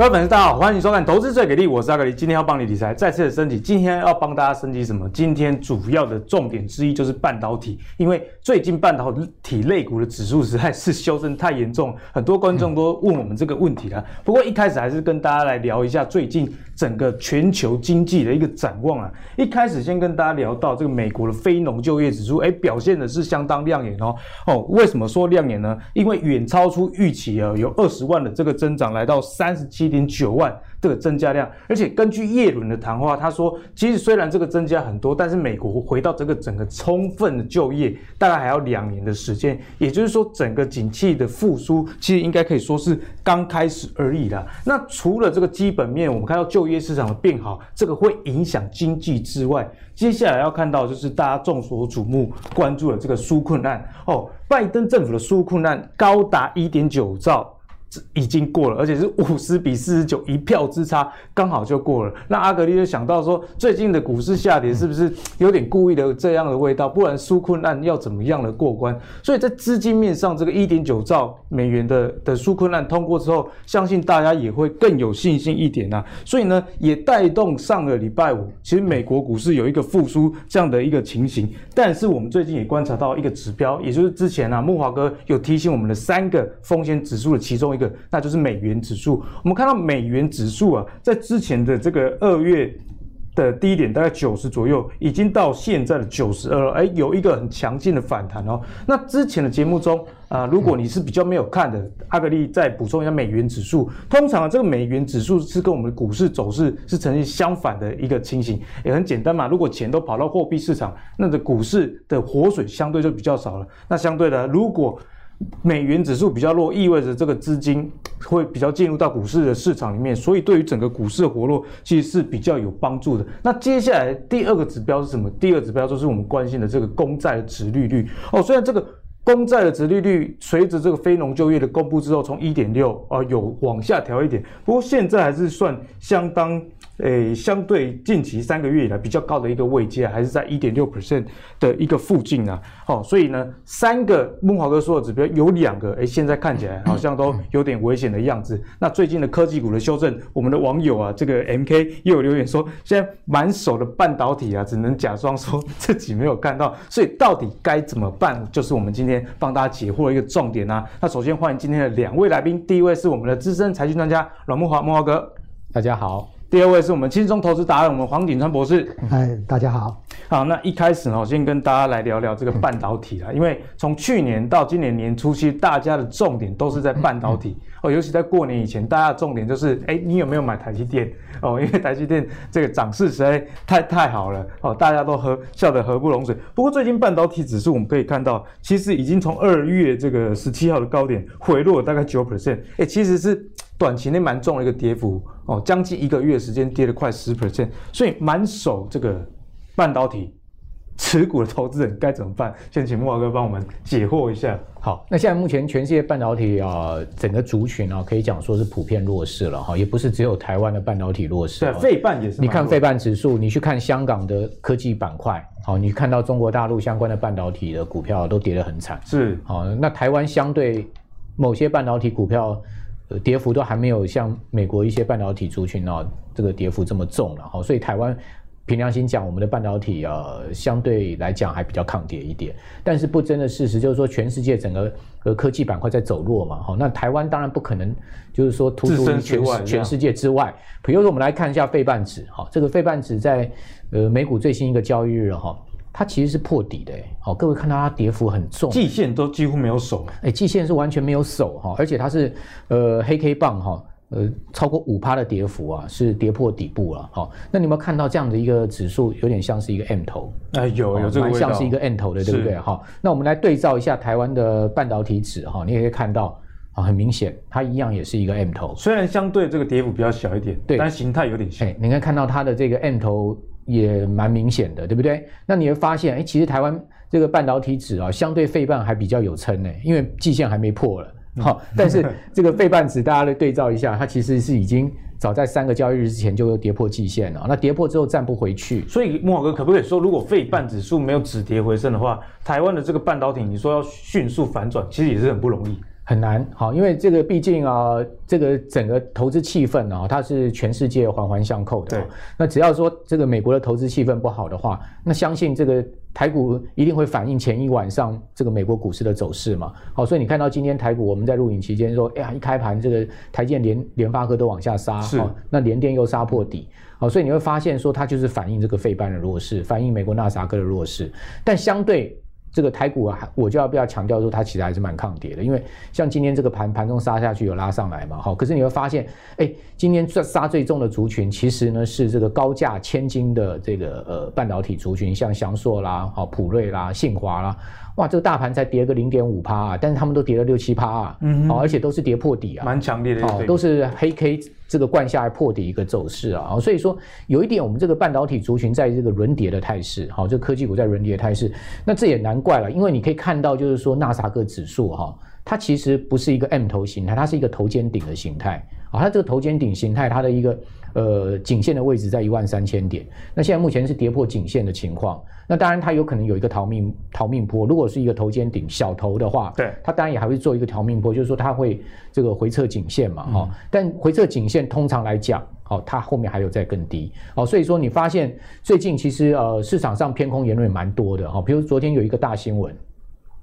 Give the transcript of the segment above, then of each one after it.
各位粉丝，大家好，欢迎收看《投资最给力》，我是阿格力，今天要帮你理财，再次的升级。今天要帮大家升级什么？今天主要的重点之一就是半导体，因为最近半导体类股的指数实在是修正太严重，很多观众都问我们这个问题了。不过一开始还是跟大家来聊一下最近整个全球经济的一个展望啊。一开始先跟大家聊到这个美国的非农就业指数，哎，表现的是相当亮眼哦。哦，为什么说亮眼呢？因为远超出预期啊，有二十万的这个增长，来到三十七点九万。这个增加量，而且根据叶伦的谈话，他说，其实虽然这个增加很多，但是美国回到这个整个充分的就业，大概还要两年的时间。也就是说，整个景气的复苏，其实应该可以说是刚开始而已啦。那除了这个基本面，我们看到就业市场的变好，这个会影响经济之外，接下来要看到就是大家众所瞩目关注的这个纾困案哦，拜登政府的纾困案高达一点九兆。已经过了，而且是 五十比四十九一票之差，刚好就过了。那阿格力就想到说，最近的股市下跌是不是有点故意的这样的味道？不然纾困案要怎么样的过关？所以在资金面上，这个一点九兆美元的的纾困案通过之后，相信大家也会更有信心一点啊。所以呢，也带动上个礼拜五，其实美国股市有一个复苏这样的一个情形。但是我们最近也观察到一个指标，也就是之前啊，木华哥有提醒我们的三个风险指数的其中一个。那就是美元指数。我们看到美元指数啊，在之前的这个二月的低点大概九十左右，已经到现在的九十二了。哎，有一个很强劲的反弹哦。那之前的节目中啊，如果你是比较没有看的，阿格力再补充一下美元指数。通常啊，这个美元指数是跟我们的股市走势是呈现相反的一个情形，也很简单嘛。如果钱都跑到货币市场，那个股市的活水相对就比较少了。那相对的，如果美元指数比较弱，意味着这个资金会比较进入到股市的市场里面，所以对于整个股市的活络其实是比较有帮助的。那接下来第二个指标是什么？第二指标就是我们关心的这个公债的殖利率哦。虽然这个公债的殖利率随着这个非农就业的公布之后，从一点六啊有往下调一点，不过现在还是算相当。诶，相对近期三个月以来比较高的一个位阶，还是在一点六 percent 的一个附近啊。好，所以呢，三个慕驊哥说的指标有两个，诶，现在看起来好像都有点危险的样子。那最近的科技股的修正，我们的网友啊，这个 MK 又有留言说，现在满手的半导体啊，只能假装说自己没有看到。所以到底该怎么办？就是我们今天帮大家解惑的一个重点啊。那首先欢迎今天的两位来宾，第一位是我们的资深财经专家阮慕驊，慕驊哥，大家好。第二位是我们轻松投资达人，我们黄景川博士。嗨，大家好。好，那一开始呢，我先跟大家来聊聊这个半导体啦。因为从去年到今年年初，其实大家的重点都是在半导体哦，尤其在过年以前，大家的重点就是，哎，你有没有买台积电哦？因为台积电这个涨势实在太太好了哦，大家都喝笑得合不拢嘴。不过最近半导体指数我们可以看到，其实已经从二月这个十七号的高点回落了大概九 percent，哎，其实是。短期内蛮重的一个跌幅哦，将近一个月时间跌了快十 percent，所以满手这个半导体持股的投资人该怎么办？先请木华哥帮我们解惑一下。好，那现在目前全世界半导体啊，整个族群啊，可以讲说是普遍弱势了哈，也不是只有台湾的半导体弱势。对，费半也是。你看费半指数，你去看香港的科技板块，好，你看到中国大陆相关的半导体的股票都跌得很惨。是，好，那台湾相对某些半导体股票。跌幅都还没有像美国一些半导体族群哦，这个跌幅这么重了哈，所以台湾凭良心讲，我们的半导体呃相对来讲还比较抗跌一点，但是不争的事实就是说，全世界整个呃科技板块在走弱嘛哈，那台湾当然不可能就是说突出于全全世界之外，比如说我们来看一下费半指哈，这个费半指在呃美股最新一个交易日哈。它其实是破底的，好，各位看到它跌幅很重，季线都几乎没有守，哎，季线是完全没有守哈，而且它是呃黑 K 棒哈，呃超过五趴的跌幅啊，是跌破底部了，好，那你有没有看到这样的一个指数，有点像是一个 M 头，哎，有有这个味道，像是一个 M 头的，对不对？哈，那我们来对照一下台湾的半导体指哈，你也可以看到啊，很明显，它一样也是一个 M 头，虽然相对这个跌幅比较小一点，对，但形态有点像，你可以看到它的这个 M 头。也蛮明显的，对不对？那你会发现，哎，其实台湾这个半导体指啊，相对费半还比较有撑呢，因为季线还没破了。好、嗯，但是 这个费半指，大家来对照一下，它其实是已经早在三个交易日之前就跌破季线了。那跌破之后站不回去，所以慕驊哥可不可以说，如果费半指数没有止跌回升的话，台湾的这个半导体，你说要迅速反转，其实也是很不容易。很难，好，因为这个毕竟啊，这个整个投资气氛啊，它是全世界环环相扣的。对，那只要说这个美国的投资气氛不好的话，那相信这个台股一定会反映前一晚上这个美国股市的走势嘛。好，所以你看到今天台股我们在录影期间说，哎呀，一开盘这个台积电、联联发科都往下杀，是，那联电又杀破底，好，所以你会发现说它就是反映这个费班的弱势，反映美国纳斯达克的弱势，但相对。这个台股啊，我就要不要强调说它其实还是蛮抗跌的，因为像今天这个盘盘中杀下去有拉上来嘛，好，可是你会发现，哎，今天最杀最重的族群其实呢是这个高价千金的这个呃半导体族群，像翔硕啦、好普瑞啦、信华啦。哇，这个大盘才跌个零点五趴啊，但是他们都跌了六七趴啊，嗯，而且都是跌破底啊，蛮强烈的，哦，都是黑 K 这个灌下来破底一个走势啊，所以说有一点，我们这个半导体族群在这个轮跌的态势，好，这个科技股在轮跌的态势，那这也难怪了，因为你可以看到，就是说纳斯达克指数哈，它其实不是一个 M 头形态，它是一个头肩顶的形态。啊，它这个头肩顶形态，它的一个呃颈线的位置在一万三千点。那现在目前是跌破颈线的情况。那当然它有可能有一个逃命逃命波。如果是一个头肩顶小头的话，对，它当然也还会做一个逃命波，就是说它会这个回撤颈线嘛，哈、嗯。但回撤颈线通常来讲，哦，它后面还有再更低。哦，所以说你发现最近其实呃市场上偏空言论也蛮多的哈。比如昨天有一个大新闻，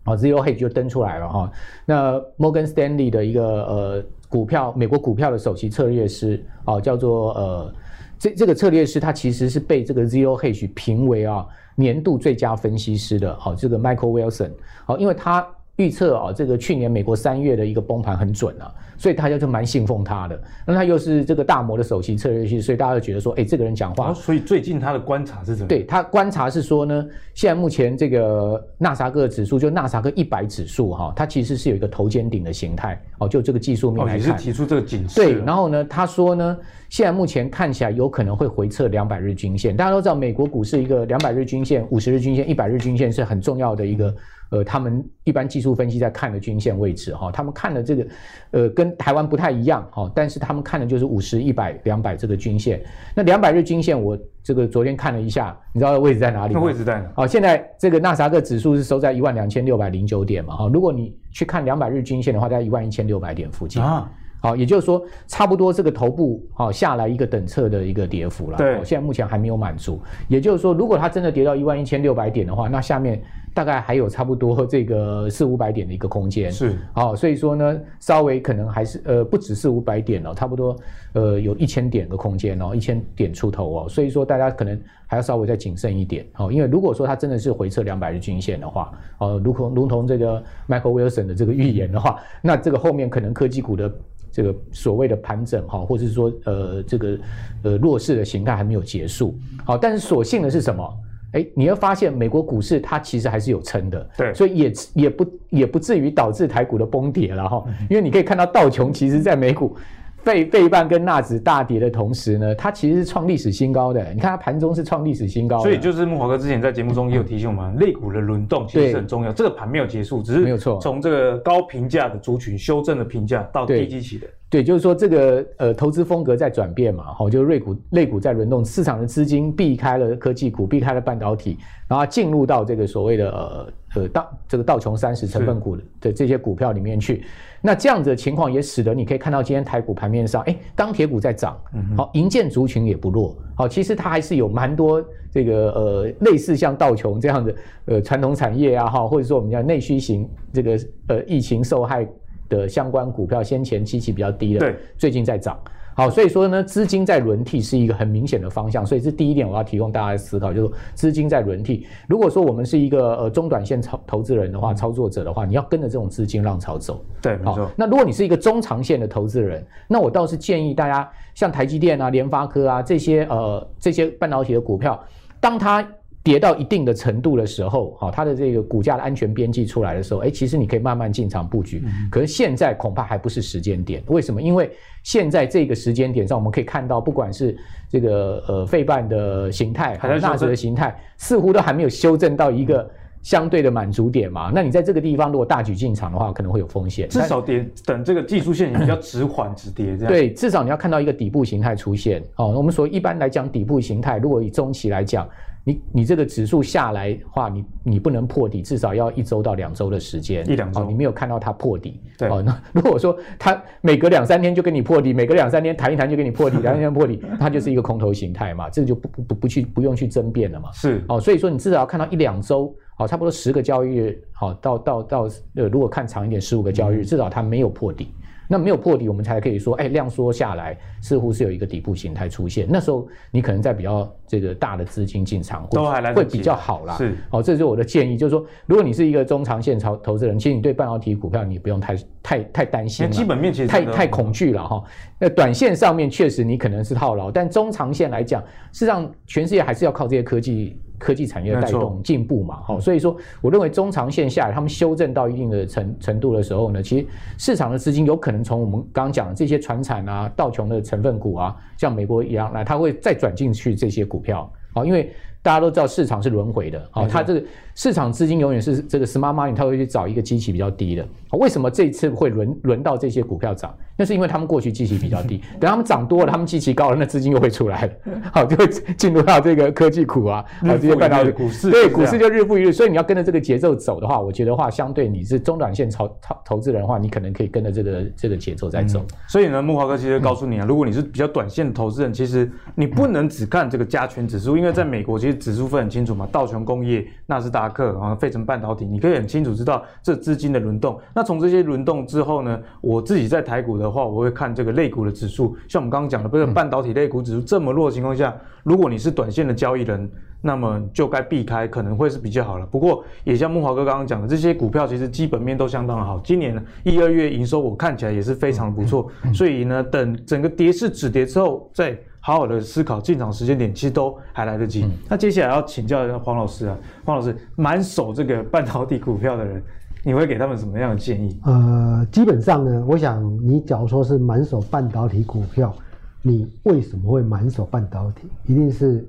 啊，Zero Hedge 就登出来了哈。那 Morgan Stanley 的一个呃。股票，美国股票的首席策略师哦，叫做呃，这这个策略师他其实是被这个 Zero Hedge 评为啊年度最佳分析师的，好，这个 Michael Wilson，好，因为他。预测啊，这个去年美国三月的一个崩盘很准啊，所以大家就蛮信奉他的。那他又是这个大摩的首席策略师，所以大家就觉得说，哎，这个人讲话。所以最近他的观察是怎么？对，他观察是说呢，现在目前这个纳斯达克指数，就纳斯达克一百指数哈，它其实是有一个头肩顶的形态哦，就这个技术面来看。哦，也是提出这个警示。对，然后呢，他说呢，现在目前看起来有可能会回测两百日均线。大家都知道，美国股市一个两百日均线、五十日均线、一百日均线是很重要的一个。呃，他们一般技术分析在看的均线位置哈，他们看的这个，呃，跟台湾不太一样哈，但是他们看的就是五十、一百、两百这个均线。那两百日均线，我这个昨天看了一下，你知道位置在哪里吗？那位置在哪？好，现在这个纳斯达克指数是收在一万两千六百零九点嘛哈，如果你去看两百日均线的话，在一万一千六百点附近啊。好，也就是说，差不多这个头部好下来一个等侧的一个跌幅了。对，现在目前还没有满足。也就是说，如果它真的跌到一万一千六百点的话，那下面大概还有差不多这个四五百点的一个空间。是，好，所以说呢，稍微可能还是呃不止四五百点哦，差不多呃有一千点的空间哦，一千点出头哦。所以说大家可能还要稍微再谨慎一点哦，因为如果说它真的是回撤两百日均线的话，哦，如同如同这个 Michael Wilson 的这个预言的话，那这个后面可能科技股的。这个所谓的盘整哈，或者是说呃这个呃弱势的形态还没有结束，好，但是所幸的是什么？哎，你会发现美国股市它其实还是有撑的，对，所以也也不也不至于导致台股的崩跌了哈，因为你可以看到道琼其实在美股。费费半跟纳指大跌的同时呢，它其实是创历史新高的。你看它盘中是创历史新高的，所以就是木华哥之前在节目中也有提醒我们，类股的轮动其实是很重要。这个盘没有结束，只是没有错，从这个高评价的族群修正的评价到低基期的。对，就是说这个呃投资风格在转变嘛，好，就是类股类股在轮动，市场的资金避开了科技股，避开了半导体，然后进入到这个所谓的呃。呃，道这个道琼三十成分股的这些股票里面去，那这样子的情况也使得你可以看到今天台股盘面上，哎，钢铁股在涨，好，银建族群也不弱，好，其实它还是有蛮多这个呃类似像道琼这样的呃传统产业啊哈，或者说我们叫内需型这个呃疫情受害的相关股票，先前期期比较低的，对，最近在涨。好，所以说呢，资金在轮替是一个很明显的方向，所以这第一点我要提供大家思考，就是资金在轮替。如果说我们是一个呃中短线操投资人的话，操作者的话，你要跟着这种资金浪潮走。对，没错。那如果你是一个中长线的投资人，那我倒是建议大家像台积电啊、联发科啊这些呃这些半导体的股票，当它跌到一定的程度的时候，好，它的这个股价的安全边际出来的时候，哎，其实你可以慢慢进场布局。可是现在恐怕还不是时间点。为什么？因为现在这个时间点上，我们可以看到，不管是这个呃费半的形态，还是纳指的形态，似乎都还没有修正到一个相对的满足点嘛。那你在这个地方如果大举进场的话，可能会有风险。至少跌等这个技术线比较直缓直跌这样。对，至少你要看到一个底部形态出现。哦，我们说一般来讲底部形态，如果以中期来讲。你你这个指数下来的话，你你不能破底，至少要一周到两周的时间，一两周，你没有看到它破底。对，哦，那如果说它每隔两三天就跟你破底，每隔两三天弹一弹就给你破底，弹一弹破底，它就是一个空头形态嘛，这个就不不不不去不用去争辩了嘛。是，哦，所以说你至少要看到一两周，好，差不多十个交易日，好，到到到呃，如果看长一点，十五个交易日，至少它没有破底。那没有破底，我们才可以说，哎，量缩下来，似乎是有一个底部形态出现。那时候你可能在比较这个大的资金进场，会比较好啦。是，好，这是我的建议，就是说，如果你是一个中长线投投资人，其实你对半导体股票你不用太太太担心了，基本面其实太太恐惧了哈。那短线上面确实你可能是套牢，但中长线来讲，事实上全世界还是要靠这些科技。科技产业带动进步嘛，好，所以说我认为中长线下来，他们修正到一定的程程度的时候呢，其实市场的资金有可能从我们刚刚讲的这些传产啊、道琼的成分股啊，像美国一样来，它会再转进去这些股票，好，因为。大家都知道市场是轮回的，好，它这个市场资金永远是这个 smart money，它会去找一个基期比较低的。为什么这一次会轮轮到这些股票涨？那是因为他们过去基期比较低，等他们涨多了，他们基期高了，那资金又会出来了，好，就会进入到这个科技股啊，啊，这些半导体股市，对，股市就日复一日。所以你要跟着这个节奏走的话，我觉得话相对你是中短线投投投资人的话，你可能可以跟着这个这个节奏在走。嗯、所以呢，木华哥其实告诉你啊，如果你是比较短线的投资人，其实你不能只看这个加权指数，因为在美国其实指数分很清楚嘛。道琼工业、纳斯达克啊、费城半导体，你可以很清楚知道这资金的轮动。那从这些轮动之后呢，我自己在台股的话，我会看这个类股的指数。像我们刚刚讲的，不是半导体类股指数这么弱的情况下，如果你是短线的交易人，那么就该避开，可能会是比较好了。不过也像木华哥刚刚讲的，这些股票其实基本面都相当的好。今年一二月营收我看起来也是非常不错。所以呢，等整个跌势止跌之后再。好好的思考进场时间点，其实都还来得及。嗯、那接下来要请教一下黄老师啊，黄老师，满手这个半导体股票的人，你会给他们什么样的建议？呃，基本上呢，我想你假如说是满手半导体股票，你为什么会满手半导体？一定是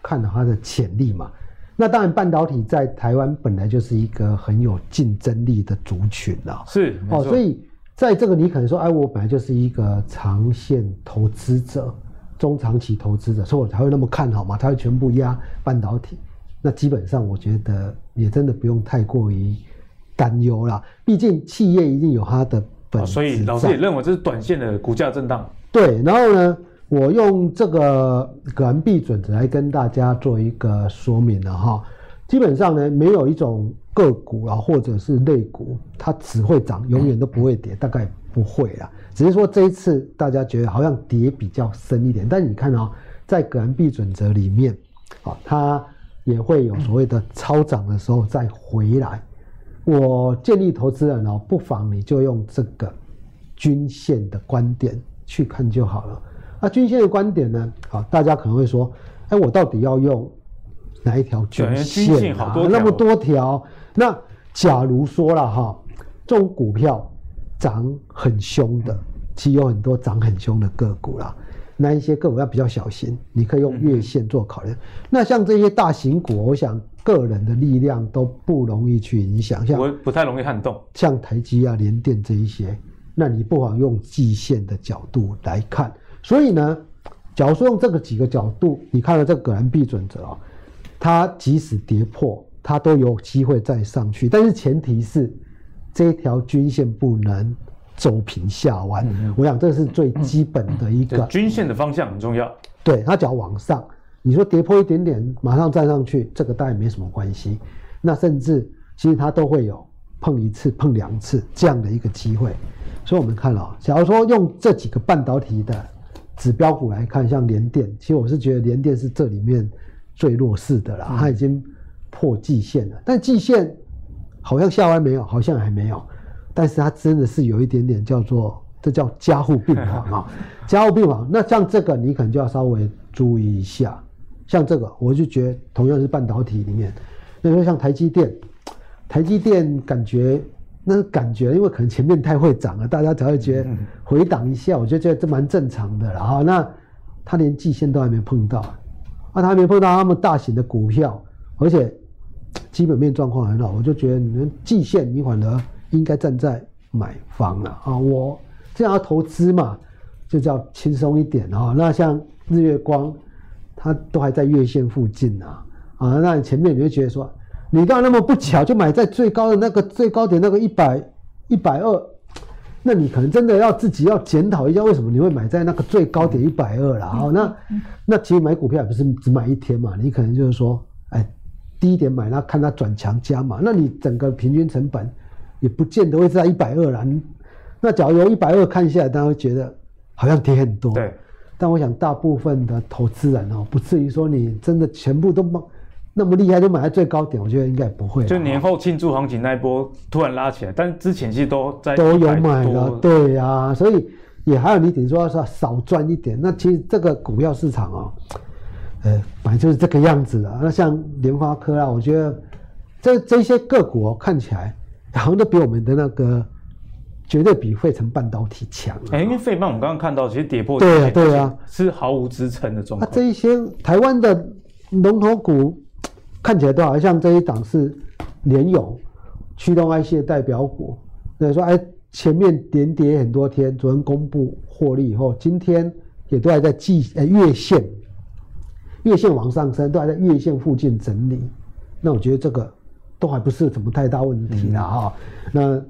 看到它的潜力嘛。那当然，半导体在台湾本来就是一个很有竞争力的族群了。是哦，所以在这个你可能说，哎，我本来就是一个长线投资者。中长期投资者，所以我才会那么看好嘛，他会全部压半导体。那基本上我觉得也真的不用太过于担忧啦，毕竟企业一定有它的本质。所以老师也认为这是短线的股价震荡。对，然后呢，我用这个葛兰碧准则来跟大家做一个说明了哈。基本上呢，没有一种个股啊，或者是类股，它只会涨，永远都不会跌，大概不会啦。只是说这一次大家觉得好像跌比较深一点，但你看哦，在葛兰币准则里面，啊，它也会有所谓的超涨的时候再回来。我建议投资人哦，不妨你就用这个均线的观点去看就好了。那均线的观点呢，啊，大家可能会说，哎，我到底要用哪一条均线啊？那么多条，那假如说了哈，这种股票。涨很凶的，其实有很多涨很凶的个股啦。那一些个股要比较小心，你可以用月线做考量。嗯、那像这些大型股，我想个人的力量都不容易去影响，像不不太容易撼动。像台积啊、联电这一些，那你不妨用季线的角度来看。所以呢，假如说用这个几个角度，你看了这个葛兰碧准则啊，它即使跌破，它都有机会再上去，但是前提是。这条均线不能走平下弯，嗯、我想这是最基本的一个。嗯、均线的方向很重要。对，它只要往上，你说跌破一点点，马上站上去，这个当然没什么关系。那甚至其实它都会有碰一次、碰两次这样的一个机会。所以我们看了，假如说用这几个半导体的指标股来看，像联电，其实我是觉得联电是这里面最弱势的了，它已经破季线了，但季线。好像下弯没有，好像还没有，但是它真的是有一点点叫做，这叫加护病房啊，加护病房。那像这个你可能就要稍微注意一下，像这个我就觉得同样是半导体里面，那说像台积电，台积电感觉那个感觉，因为可能前面太会涨了，大家才会觉得回档一下，我就觉得这蛮正常的了哈。那它连季线都还没碰到，啊，他还没碰到那么大型的股票，而且。基本面状况很好，我就觉得你们季线你反而应该站在买方了啊！我这样要投资嘛，就叫轻松一点啊。那像日月光，它都还在月线附近啊，啊，那你前面你会觉得说，你刚刚那么不巧就买在最高的那个最高点那个一百一百二，那你可能真的要自己要检讨一下，为什么你会买在那个最高点一百二了？好，那那其实买股票也不是只买一天嘛，你可能就是说，哎，低点买，那看它转强加嘛，那你整个平均成本也不见得会在一百二啦。那假如由一百二看下来，大家会觉得好像跌很多。对。但我想，大部分的投资人哦，不至于说你真的全部都买那么厉害，就买在最高点。我觉得应该不会。就年后庆祝行情那一波突然拉起来，但之前其实都在都有买了，对呀、啊。所以也还有你等于说是少赚一点。那其实这个股票市场哦，呃，本来就是这个样子的。那像联发科啊，我觉得这这些个股哦，看起来好像都比我们的那个。绝对比费城半导体强。哎，因为费半我们刚刚看到，其实跌破对啊，对啊，是毫无支撑的状况。那这一些台湾的龙头股看起来都好像这一档是联咏驱动 IC 的代表股。那说哎，前面连跌很多天，昨天公布获利以后，今天也都还在季呃月线月线往上升，都还在月线附近整理。那我觉得这个都还不是什么太大问题了哈。那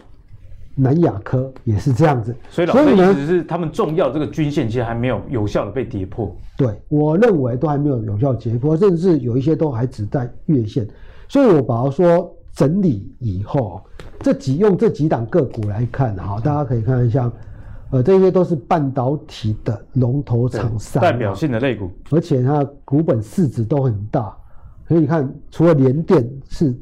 南亚科也是这样子，所以老师意思是他们重要这个均线其实还没有有效的被跌破。对，我认为都还没有有效跌破，甚至有一些都还只在月线。所以我把它说整理以后，这几用这几档个股来看哈，大家可以看一下，呃，这些都是半导体的龙头厂商，代表性的类股，而且它股本市值都很大。所以你看，除了联电是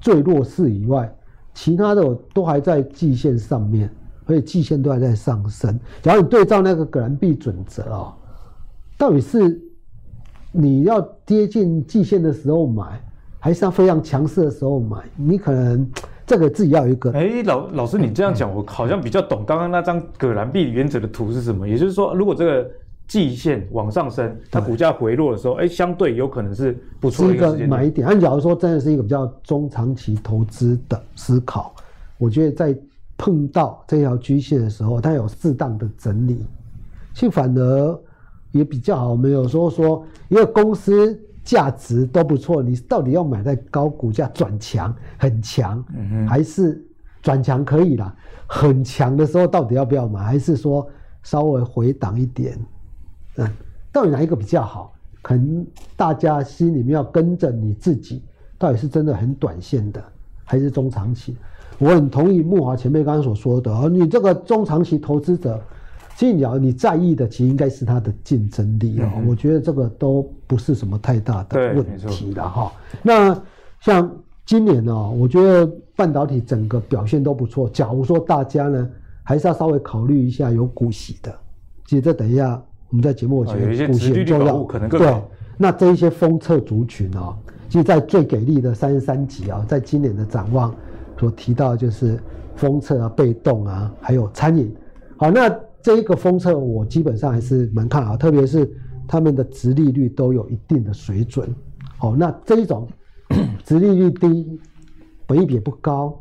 最弱势以外。其他的都还在季线上面，而且季线都还在上升。假如你对照那个葛兰碧准则啊，到底是你要跌进季线的时候买，还是要非常强势的时候买？你可能这个自己要一个。哎，老老师，你这样讲，我好像比较懂刚刚那张葛兰碧原则的图是什么。也就是说，如果这个。季线往上升，它股价回落的时候，哎，相对有可能是不错的一个买点。按假如说真的是一个比较中长期投资的思考，我觉得在碰到这条均线的时候，它有适当的整理，其实反而也比较好。没有说说一个公司价值都不错，你到底要买在高股价转强很强，还是转强可以啦，很强的时候到底要不要买？还是说稍微回档一点？嗯，到底哪一个比较好？可能大家心里面要跟着你自己，到底是真的很短线的，还是中长期？我很同意慕华前辈刚刚所说的哦，你这个中长期投资者，其实你要你在意的，其实应该是它的竞争力哦。嗯、我觉得这个都不是什么太大的问题了哈。那像今年呢，我觉得半导体整个表现都不错。假如说大家呢，还是要稍微考虑一下有股息的，其实这等一下。我们在节目我觉得股息很重要，对。那这一些封测族群啊，其实，在最给力的三十三集啊，在今年的展望所提到就是封测啊、被动啊，还有餐饮。好，那这一个封测我基本上还是蛮看好，特别是他们的殖利率都有一定的水准。好，那这一种 殖利率低，本益比也不高，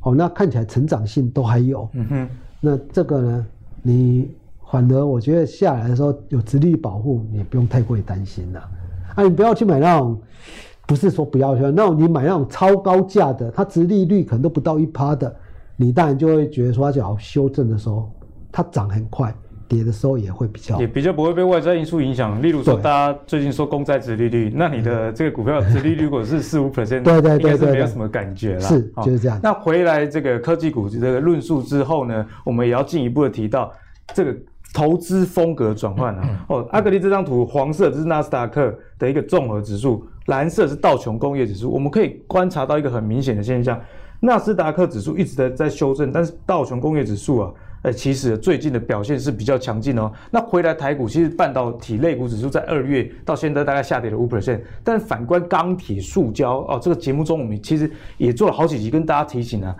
好，那看起来成长性都还有。嗯哼。那这个呢，你。反而我觉得下来的时候有殖利率保护，你不用太过于担心了。啊，你不要去买那种，不是说不要去，那种你买那种超高价的，它殖利率可能都不到一趴的，你当然就会觉得说它就要修正的时候，它涨很快，跌的时候也会比较，也比较不会被外在因素影响。例如说，大家最近说公债殖利率，那你的这个股票殖利率如果是四五 percent，对对对，应该是没有什么感觉了。是，就是这样。那回来这个科技股这个论述之后呢，我们也要进一步的提到这个。投资风格转换啊！哦，阿格力这张图，黄色这是纳斯达克的一个综合指数，蓝色是道琼工业指数。我们可以观察到一个很明显的现象，纳斯达克指数一直在在修正，但是道琼工业指数啊，哎，其实最近的表现是比较强劲哦。那回来台股，其实半导体类股指数在二月到现在大概下跌了五 percent，但反观钢铁、塑胶哦，这个节目中我们其实也做了好几集跟大家提醒啊。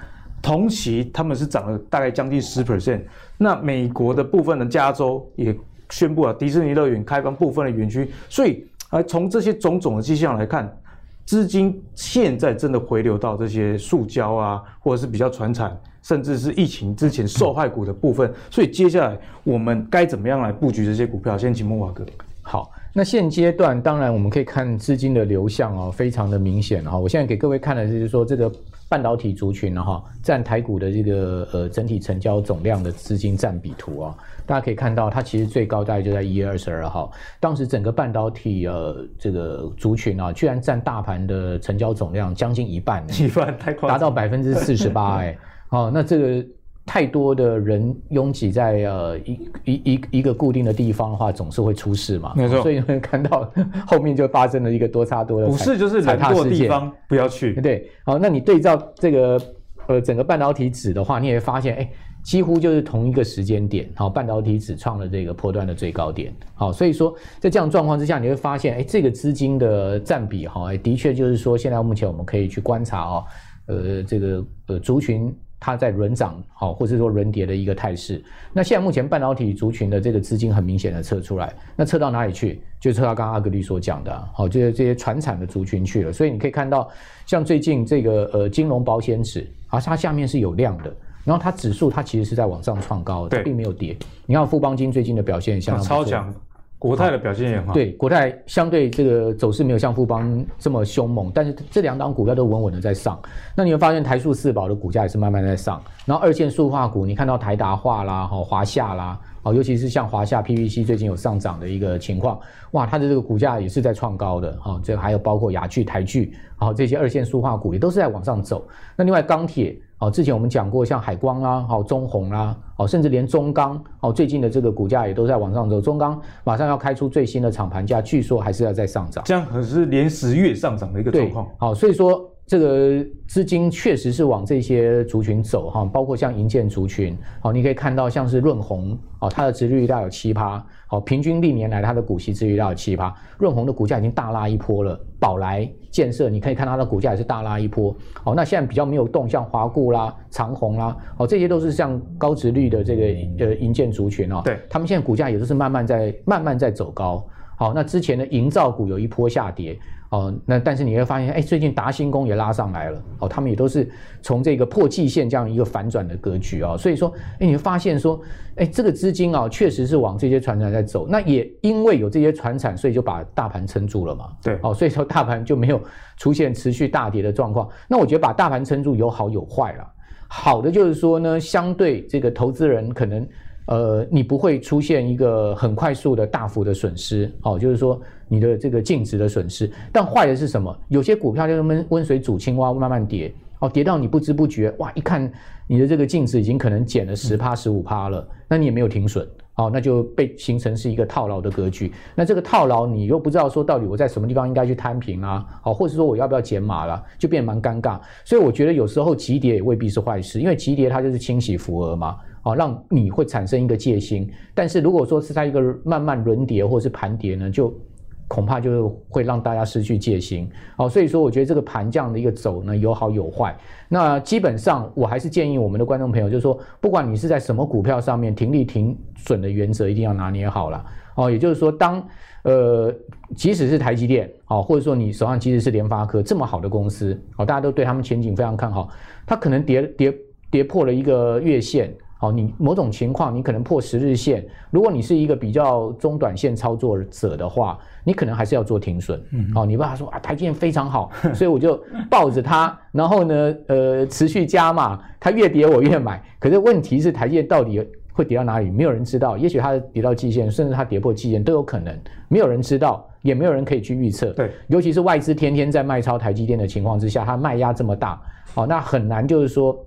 同期他们是涨了大概将近十 percent，那美国的部分的加州也宣布了迪士尼乐园开放部分的园区，所以而从这些种种的迹象来看，资金现在真的回流到这些塑胶啊，或者是比较传产，甚至是疫情之前受害股的部分，所以接下来我们该怎么样来布局这些股票？先请慕驊哥。好。那现阶段当然我们可以看资金的流向哦，非常的明显哈。我现在给各位看的就是说这个半导体族群呢哈，占台股的这个呃整体成交总量的资金占比图啊，大家可以看到它其实最高大概就在一月二十二号，当时整个半导体呃这个族群啊，居然占大盘的成交总量将近一半，一半太夸张，达到百分之四十八哎，哦那这个。太多的人拥挤在呃一一一一个固定的地方的话，总是会出事嘛。没错，所以你会 看到后面就发生了一个多差多的。股市就是人多的地方不要去。对，好，那你对照这个呃整个半导体指的话，你也会发现，哎，几乎就是同一个时间点，好，半导体指创了这个波段的最高点。好，所以说在这样状况之下，你会发现，哎，这个资金的占比哈，的确就是说，现在目前我们可以去观察哦，呃，这个呃族群。它在轮涨，好，或者说轮跌的一个态势。那现在目前半导体族群的这个资金很明显的撤出来，那撤到哪里去？就撤到刚刚阿格力所讲的，好，就是这些传产的族群去了。所以你可以看到，像最近这个呃金融保险指啊，它下面是有量的，然后它指数它其实是在往上创高的，并没有跌。你看富邦金最近的表现相当超强。国泰的表现也好，对，国泰相对这个走势没有像富邦这么凶猛，但是这两档股票都稳稳的在上。那你会发现台塑四宝的股价也是慢慢在上，然后二线塑化股，你看到台达化啦、哈华夏啦，哦，尤其是像华夏 PVC 最近有上涨的一个情况，哇，它的这个股价也是在创高的，哈，这还有包括亚聚、台聚，好，这些二线塑化股也都是在往上走。那另外钢铁。哦，之前我们讲过，像海光啦，好中红啦，哦，甚至连中钢，哦，最近的这个股价也都在往上走。中钢马上要开出最新的厂盘价，据说还是要再上涨。这样可是连十月上涨的一个状况。好，所以说。这个资金确实是往这些族群走哈，包括像银建族群，好，你可以看到像是润红，哦，它的殖率大概有七趴，好，平均历年来它的股息殖率大概有七趴，润红的股价已经大拉一波了。宝来建设，你可以看它的股价也是大拉一波，好，那现在比较没有动，像华固啦、长虹啦，哦，这些都是像高殖率的这个呃银建族群哦，对，他们现在股价也都是慢慢在慢慢在走高，好，那之前的营造股有一波下跌。哦，那但是你会发现，哎，最近达新工也拉上来了，哦，他们也都是从这个破季线这样一个反转的格局啊、哦，所以说，哎，你会发现说，哎，这个资金啊、哦，确实是往这些船产在走，那也因为有这些船产，所以就把大盘撑住了嘛，对，哦，所以说大盘就没有出现持续大跌的状况。那我觉得把大盘撑住有好有坏啦，好的就是说呢，相对这个投资人可能。呃，你不会出现一个很快速的大幅的损失，哦，就是说你的这个净值的损失。但坏的是什么？有些股票就是温温水煮青蛙，慢慢跌，哦，跌到你不知不觉，哇，一看你的这个净值已经可能减了十趴十五趴了，那你也没有停损，哦，那就被形成是一个套牢的格局。那这个套牢你又不知道说到底我在什么地方应该去摊平啊，好，或者说我要不要减码了，就变得蛮尴尬。所以我觉得有时候急跌也未必是坏事，因为急跌它就是清洗浮额嘛。啊，让你会产生一个戒心，但是如果说是在一个慢慢轮跌或是盘跌呢，就恐怕就是会让大家失去戒心。好，所以说我觉得这个盘这样的一个走呢，有好有坏。那基本上我还是建议我们的观众朋友，就是说，不管你是在什么股票上面，停利停损的原则一定要拿捏好了。哦，也就是说，当呃，即使是台积电，哦，或者说你手上即使是联发科这么好的公司，哦，大家都对他们前景非常看好，它可能跌跌跌破了一个月线。好，你某种情况，你可能破十日线。如果你是一个比较中短线操作者的话，你可能还是要做停损。嗯，好，你不要说啊，台积电非常好，所以我就抱着它，然后呢，呃，持续加码，它越跌我越买。可是问题是，台积电到底会跌到哪里？没有人知道。也许它跌到季线，甚至它跌破季线都有可能，没有人知道，也没有人可以去预测。对，尤其是外资天天在卖超台积电的情况之下，它卖压这么大，好，那很难就是说。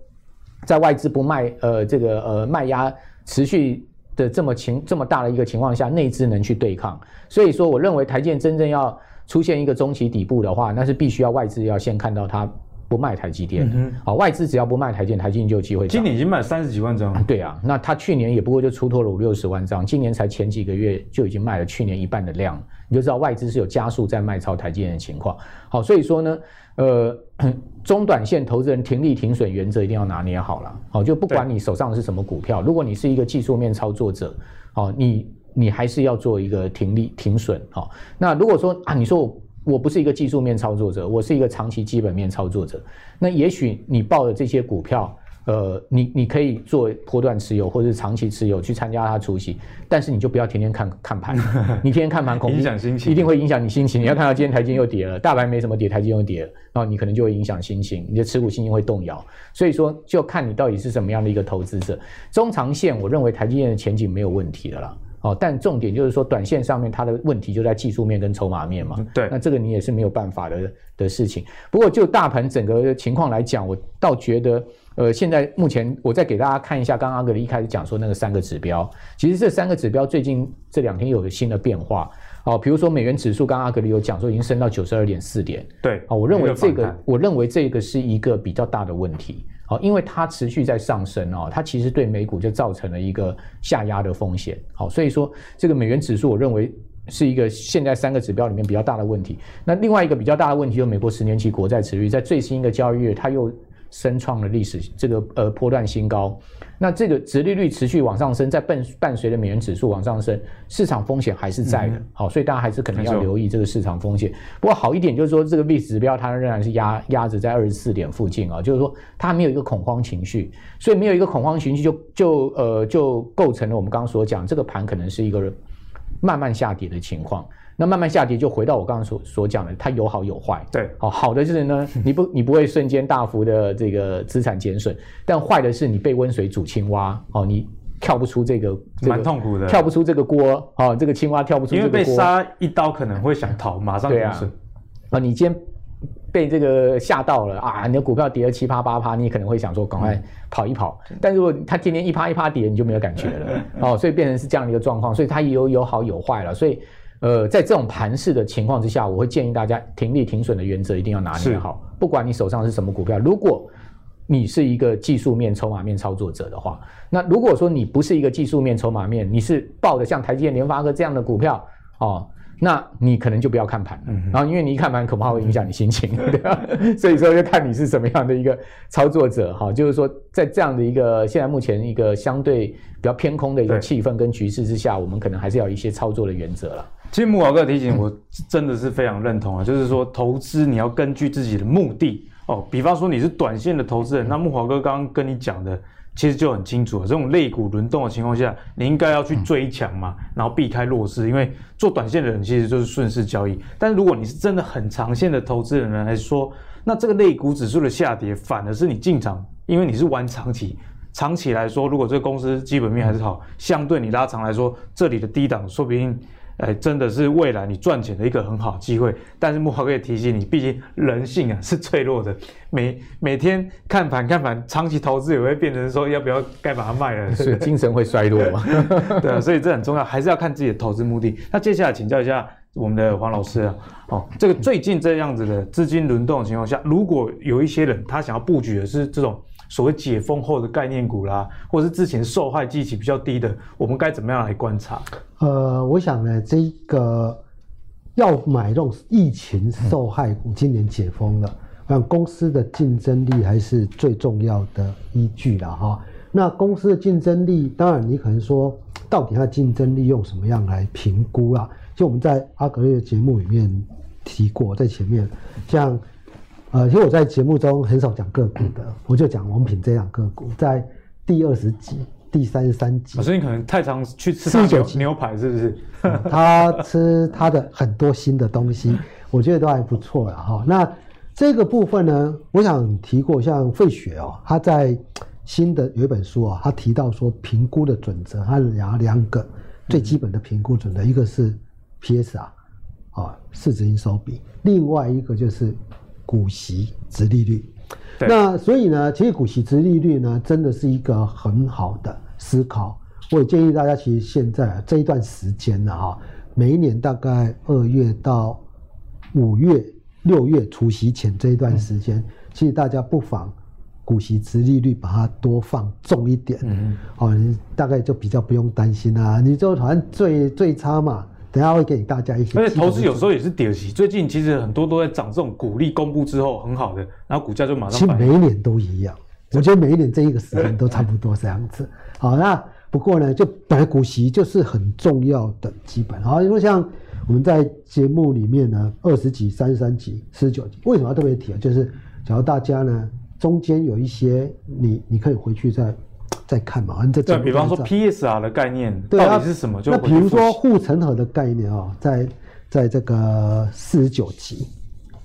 在外资不卖，呃，这个呃卖压持续的这么情这么大的一个情况下，内资能去对抗。所以说，我认为台建真正要出现一个中期底部的话，那是必须要外资要先看到它不卖台积电的。嗯、好，外资只要不卖台积电，台积电就有机会。今年已经卖三十几万张。对啊，那他去年也不过就出脱了五六十万张，今年才前几个月就已经卖了去年一半的量，你就知道外资是有加速在卖超台积电的情况。好，所以说呢。呃，中短线投资人停利停损原则一定要拿捏好了。好，就不管你手上的是什么股票，如果你是一个技术面操作者，好，你你还是要做一个停利停损。好，那如果说啊，你说我我不是一个技术面操作者，我是一个长期基本面操作者，那也许你报的这些股票，呃，你你可以做波段持有或者是长期持有去参加它出席，但是你就不要天天看 看盘，你天天看盘恐影响心情，一定会影响你心情。你要看到今天台积又跌了，大盘没什么跌，台积又跌了，然后你可能就会影响心情，你的持股心情会动摇。所以说，就看你到底是什么样的一个投资者。中长线，我认为台积电的前景没有问题的啦。哦，但重点就是说，短线上面它的问题就在技术面跟筹码面嘛。对，那这个你也是没有办法的的事情。不过就大盘整个情况来讲，我倒觉得。呃，现在目前我再给大家看一下，刚刚阿格里一开始讲说那个三个指标，其实这三个指标最近这两天有了新的变化。哦，比如说美元指数，刚刚阿格里有讲说已经升到九十二点四点。对，哦，我认为这个，我认为这个是一个比较大的问题。好，因为它持续在上升哦，它其实对美股就造成了一个下压的风险。好，所以说这个美元指数，我认为是一个现在三个指标里面比较大的问题。那另外一个比较大的问题，就美国十年期国债持率在最新一个交易日，它又。升创了历史这个呃波段新高，那这个殖利率持续往上升，在伴伴随着美元指数往上升，市场风险还是在的，好、嗯，所以大家还是可能要留意这个市场风险。不过好一点就是说，这个 VIX 指标它仍然是压压着在二十四点附近啊，就是说它没有一个恐慌情绪，所以没有一个恐慌情绪就就呃就构成了我们刚刚所讲这个盘可能是一个慢慢下跌的情况。那慢慢下跌，就回到我刚刚所所讲的，它有好有坏。对，好好的就是呢，你不你不会瞬间大幅的这个资产减损，但坏的是你被温水煮青蛙，哦，你跳不出这个，蛮、这个、痛苦的，跳不出这个锅，哦，这个青蛙跳不出这个锅，因为被杀一刀可能会想逃，马上停损。啊，啊，你今天被这个吓到了啊，你的股票跌了七趴八趴，你可能会想说赶快跑一跑，嗯、但如果它天天一趴一趴跌，你就没有感觉了，哦，所以变成是这样的一个状况，所以它也有有好有坏了，所以。呃，在这种盘势的情况之下，我会建议大家停利停损的原则一定要拿捏好。不管你手上是什么股票，如果你是一个技术面、筹码面操作者的话，那如果说你不是一个技术面、筹码面，你是抱着像台积电、联发科这样的股票哦。那你可能就不要看盘，然后因为你一看盘，恐怕会影响你心情，对吧？所以说就看你是什么样的一个操作者，哈，就是说在这样的一个现在目前一个相对比较偏空的一个气氛跟局势之下，我们可能还是要有一些操作的原则了。其实慕驊哥提醒我真的是非常认同啊，就是说投资你要根据自己的目的哦，比方说你是短线的投资人，那木华哥刚刚跟你讲的。其实就很清楚了，这种类股轮动的情况下，你应该要去追强嘛，然后避开弱势，因为做短线的人其实就是顺势交易。但是如果你是真的很长线的投资人来说，那这个类股指数的下跌，反而是你进场，因为你是玩长期，长期来说，如果这个公司基本面还是好，相对你拉长来说，这里的低档说不定。哎，真的是未来你赚钱的一个很好机会。但是木华哥也提醒你，毕竟人性啊是脆弱的，每每天看盘看盘，长期投资也会变成说要不要该把它卖了，所以精神会衰弱嘛。对啊，所以这很重要，还是要看自己的投资目的。那接下来请教一下我们的黄老师啊，哦，这个最近这样子的资金轮动的情况下，如果有一些人他想要布局的是这种。所谓解封后的概念股啦，或者是之前受害基期比较低的，我们该怎么样来观察？呃，我想呢，这个要买这种疫情受害股，今年解封了，我想公司的竞争力还是最重要的依据了哈。那公司的竞争力，当然你可能说，到底它的竞争力用什么样来评估啦？就我们在阿格力的节目里面提过，在前面像。呃，因为我在节目中很少讲个股的，我就讲王品这样个股，在第二十集、第三十三集。老师，你可能太常去吃牛牛排，是不是？嗯、他吃他的很多新的东西，我觉得都还不错了哈。那这个部分呢，我想提过，像费雪哦，他在新的有一本书啊，他提到说评估的准则，他两两个最基本的评估准则，嗯、一个是 PSR 啊，市值营收比，另外一个就是。股息殖利率，那所以呢，其实股息殖利率呢，真的是一个很好的思考。我也建议大家，其实现在这一段时间呢，哈，每一年大概二月到五月、六月除夕前这一段时间，其实大家不妨股息殖利率把它多放重一点，嗯，哦，你大概就比较不用担心啦。你就好像最最差嘛。等下会给大家一些，而且投资有时候也是跌息。最近其实很多都在涨，这种股利公布之后很好的，然后股价就马上。其实每一年都一样，我觉得每一年这一个时间都差不多这样子。好，那不过呢，就本来股息就是很重要的基本。好，因为像我们在节目里面呢，二十集、三十三集、四十九集，为什么要特别提啊？就是假如大家呢中间有一些你你可以回去再再看嘛。这对，比方说 PSR 的概念到底是什么？就那比如说护城河的概念啊，在在这个四十九集。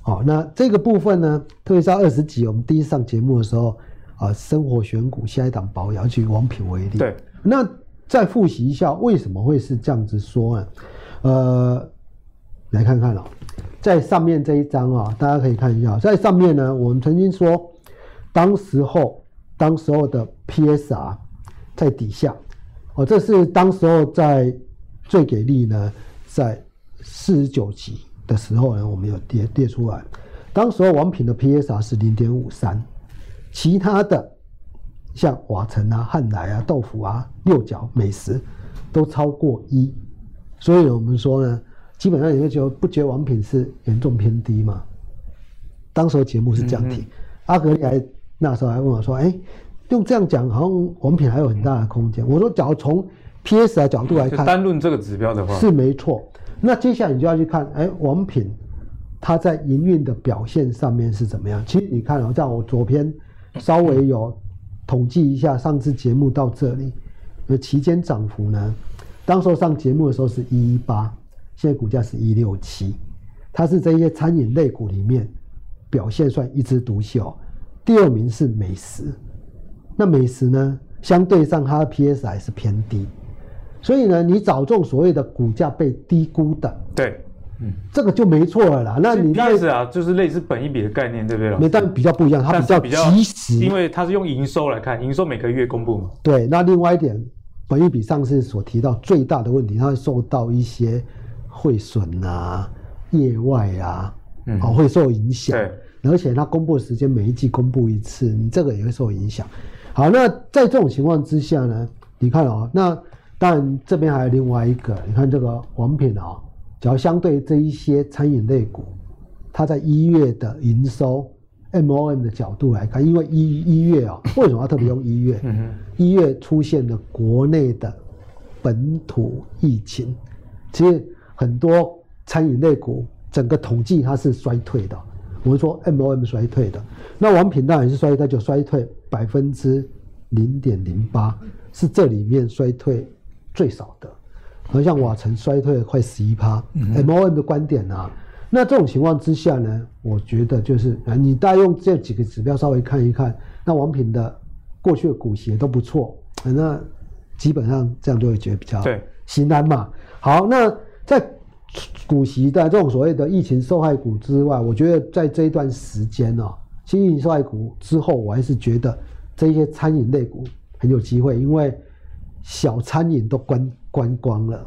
好，那这个部分呢，特别是二十集，我们第一上节目的时候啊，生活选股下一档保养，举王品为例。对，那再复习一下，为什么会是这样子说呢？呃，来看看啊，在上面这一章啊，大家可以看一下，在上面呢，我们曾经说，当时候当时候的 PSR 在底下，哦，这是当时候在最给力呢，在四十九集。的时候呢，我们有列列出来。当时候王品的 PSR 是零点五三，其他的像瓦城啊、汉来啊、豆腐啊、六角、美食都超过一。所以我们说呢，基本上你会觉得不觉得王品是严重偏低嘛？当时候节目是这样提。嗯嗯阿格力还那时候还问我说：“哎、欸，用这样讲，好像王品还有很大的空间。”我说：“假如从 PS 的角度来看，单论这个指标的话，是没错。”那接下来你就要去看，哎，王品它在营运的表现上面是怎么样？其实你看哦，在我左边稍微有统计一下上次节目到这里，那期间涨幅呢，当时候上节目的时候是一一八，现在股价是一六七，它是这些餐饮类股里面表现算一枝独秀。第二名是美食，那美食呢，相对上它的 PS 还是偏低。所以呢，你找中所谓的股价被低估的，对，嗯，这个就没错了啦。那你意思啊，就是类似本一比的概念，对不对？没，但比较不一样，它比较及时，因为它是用营收来看，营收每个月公布嘛。对，那另外一点，本一比上次所提到最大的问题，它会受到一些汇损啊、业外啊，嗯，哦，会受影响。对，而且它公布的时间每一季公布一次，你这个也会受影响。好，那在这种情况之下呢，你看哦，那。当然这边还有另外一个，你看这个王品啊，只要相对这一些餐饮类股，它在一月的营收，MOM 的角度来看，因为一一月啊，为什么要特别用一月？一月出现了国内的本土疫情，其实很多餐饮类股整个统计它是衰退的。我们说 MOM 衰退的，那王品当然是衰退，就衰退百分之零点零八，是这里面衰退。最少的，而像瓦城衰退了快十一趴，MOM 的观点啊，那这种情况之下呢，我觉得就是啊，你大概用这几个指标稍微看一看，那王品的过去的股息也都不错，那基本上这样就会觉得比较心安嘛。好，那在股息的这种所谓的疫情受害股之外，我觉得在这一段时间哦，新疫情受害股之后，我还是觉得这些餐饮类股很有机会，因为。小餐饮都关关光了，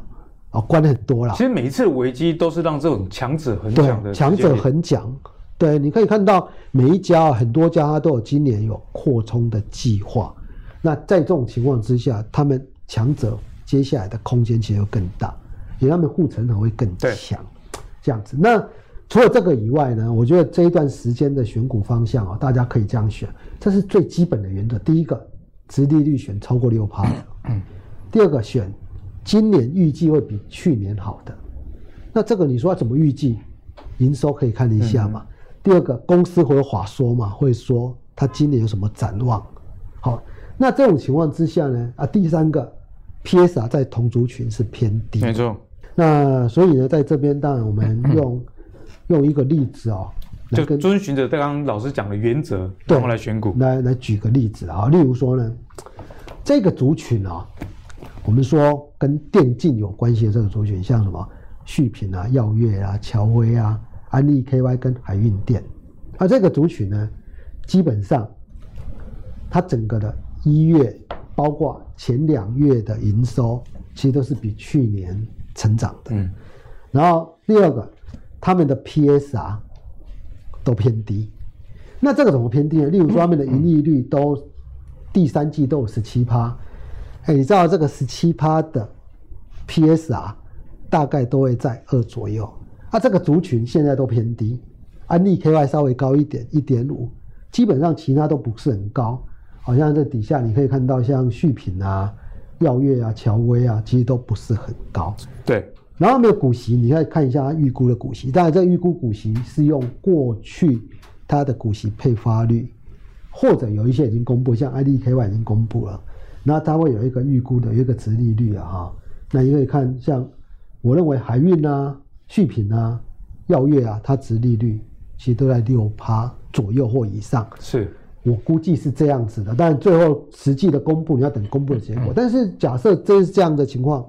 啊，关了很多了。其实每一次危机都是让这种强者很强的强者很强。对，你可以看到每一家很多家都有今年有扩充的计划。那在这种情况之下，他们强者接下来的空间其实会更大，因为他们护城河会更强。这样子。那除了这个以外呢，我觉得这一段时间的选股方向啊，大家可以这样选，这是最基本的原则。第一个。殖利率选超过六趴的，第二个选今年预计会比去年好的，那这个你说要怎么预计？营收可以看一下嘛。第二个公司会有话说嘛，会说他今年有什么展望。好，那这种情况之下呢，啊，第三个 PSR 在同族群是偏低，没错。那所以呢，在这边当然我们 用用一个例子哦。就遵循着刚刚老师讲的原则，然后来选股。来来举个例子啊，例如说呢，这个族群啊，我们说跟电竞有关系的这个族群，像什么旭品啊、耀月啊、乔威啊、安利 KY 跟海运电，啊，这个族群呢，基本上它整个的一月，包括前两月的营收，其实都是比去年成长的。嗯。然后第二个，他们的 PSR。都偏低，那这个怎么偏低呢？例如说他们的盈利率都第三季都有十七趴，哎，你知道这个十七趴的 PSR 大概都会在二左右，啊，这个族群现在都偏低，安利 KY 稍微高一点，一点五，基本上其他都不是很高，好像这底下你可以看到像旭品啊、耀月啊、乔威啊，其实都不是很高，对。然后没有股息，你可以看一下它预估的股息。当然，这预估股息是用过去它的股息配发率，或者有一些已经公布，像 IDKY 已经公布了，那它会有一个预估的有一个值利率啊哈。那你可以看，像我认为海运啊、续品啊、药业啊，它值利率其实都在六趴左右或以上。是，我估计是这样子的，但最后实际的公布你要等公布的结果。但是假设真是这样的情况，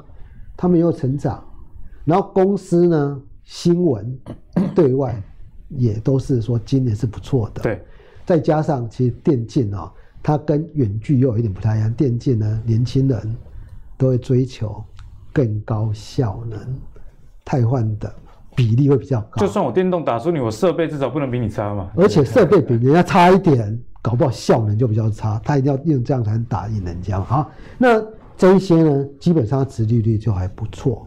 他们有成长，然后公司呢，新闻 对外也都是说今年是不错的。对，再加上其实电竞啊、哦，它跟远距又有一点不太一样。电竞呢，年轻人都会追求更高效能，汰换的比例会比较高。就算我电动打输你，我设备至少不能比你差嘛。而且设备比人家差一点，搞不好效能就比较差。他一定要用这样才能打赢人家。好，那这一些呢，基本上殖利率就还不错。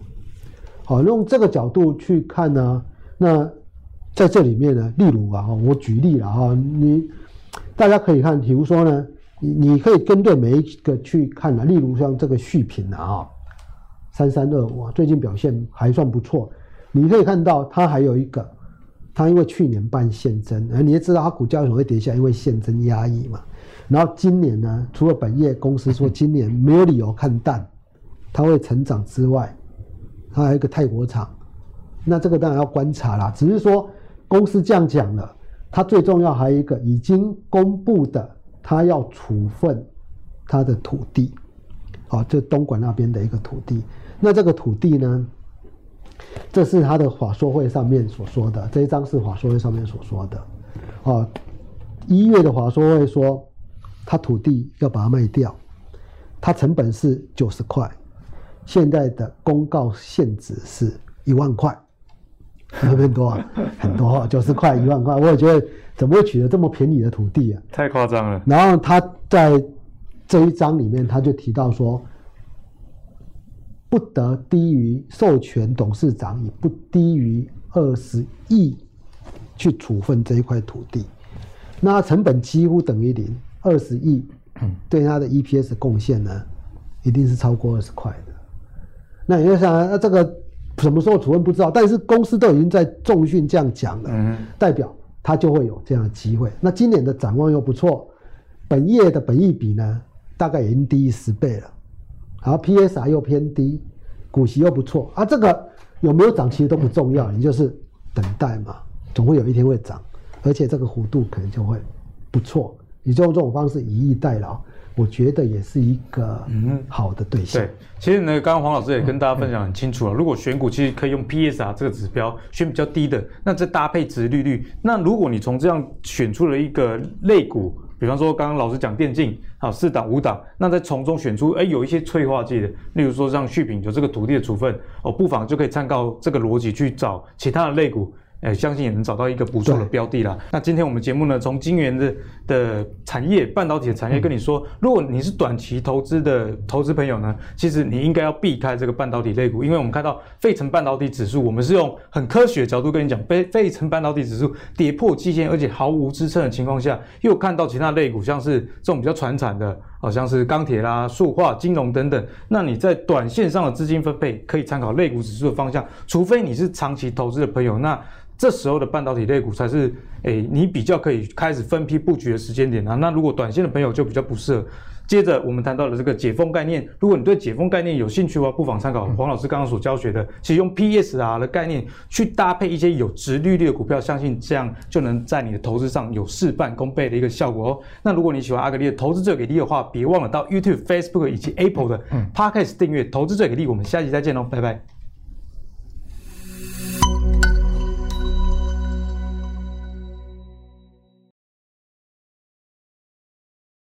好，用这个角度去看呢，那在这里面呢，例如啊，我举例了哈，你大家可以看，比如说呢，你你可以跟对每一个去看啊，例如像这个续品啊，三三二五最近表现还算不错，你可以看到它还有一个，它因为去年办现增，而你也知道它股价为什么会跌下，因为现增压抑嘛，然后今年呢，除了本业公司说今年没有理由看淡，它会成长之外。还有一个泰国厂，那这个当然要观察啦。只是说公司这样讲了，它最重要还有一个已经公布的，它要处分它的土地，啊，就东莞那边的一个土地。那这个土地呢，这是他的法说会上面所说的，这一张是法说会上面所说的，啊，一月的法说会说，他土地要把它卖掉，它成本是九十块。现在的公告限值是一万块，有没有多啊？很多，九十块一万块，我也觉得怎么会取得这么便宜的土地啊？太夸张了。然后他在这一章里面，他就提到说，不得低于授权董事长以不低于二十亿去处分这一块土地，那成本几乎等于零，二十亿对他的 EPS 贡献呢，一定是超过二十块的。那你就想，那这个什么时候处分不知道，但是公司都已经在重训这样讲了，嗯，代表他就会有这样的机会。那今年的展望又不错，本业的本益比呢，大概已经低于十倍了，然后 PSR 又偏低，股息又不错啊，这个有没有涨其实都不重要，你就是等待嘛，总会有一天会涨，而且这个弧度可能就会不错，你就用这种方式以逸待劳。我觉得也是一个嗯好的对象。对，其实呢，刚刚黄老师也跟大家分享很清楚了。如果选股其实可以用 PSR 这个指标选比较低的，那再搭配值利率。那如果你从这样选出了一个类股，比方说刚刚老师讲电竞，好四档五档，那再从中选出哎有一些催化剂的，例如说像续品有这个土地的处分，哦，不妨就可以参考这个逻辑去找其他的类股。哎，相信也能找到一个不错的标的啦。那今天我们节目呢，从晶圆的的产业、半导体的产业跟你说，如果你是短期投资的投资朋友呢，其实你应该要避开这个半导体类股，因为我们看到费城半导体指数，我们是用很科学的角度跟你讲，费费城半导体指数跌破季线，而且毫无支撑的情况下，又看到其他类股，像是这种比较传产的，好像是钢铁啦、塑化、金融等等，那你在短线上的资金分配可以参考类股指数的方向，除非你是长期投资的朋友，那。这时候的半导体类股才是，诶，你比较可以开始分批布局的时间点啊。那如果短线的朋友就比较不适合。接着我们谈到了这个解封概念，如果你对解封概念有兴趣的话，不妨参考黄老师刚刚所教学的，其实用 PSR 的概念去搭配一些有殖利率的股票，相信这样就能在你的投资上有事半功倍的一个效果哦。那如果你喜欢阿格力的投资最给力的话，别忘了到 YouTube、Facebook 以及 Apple 的 Podcast 订阅投资最给力。我们下期再见喽，拜拜。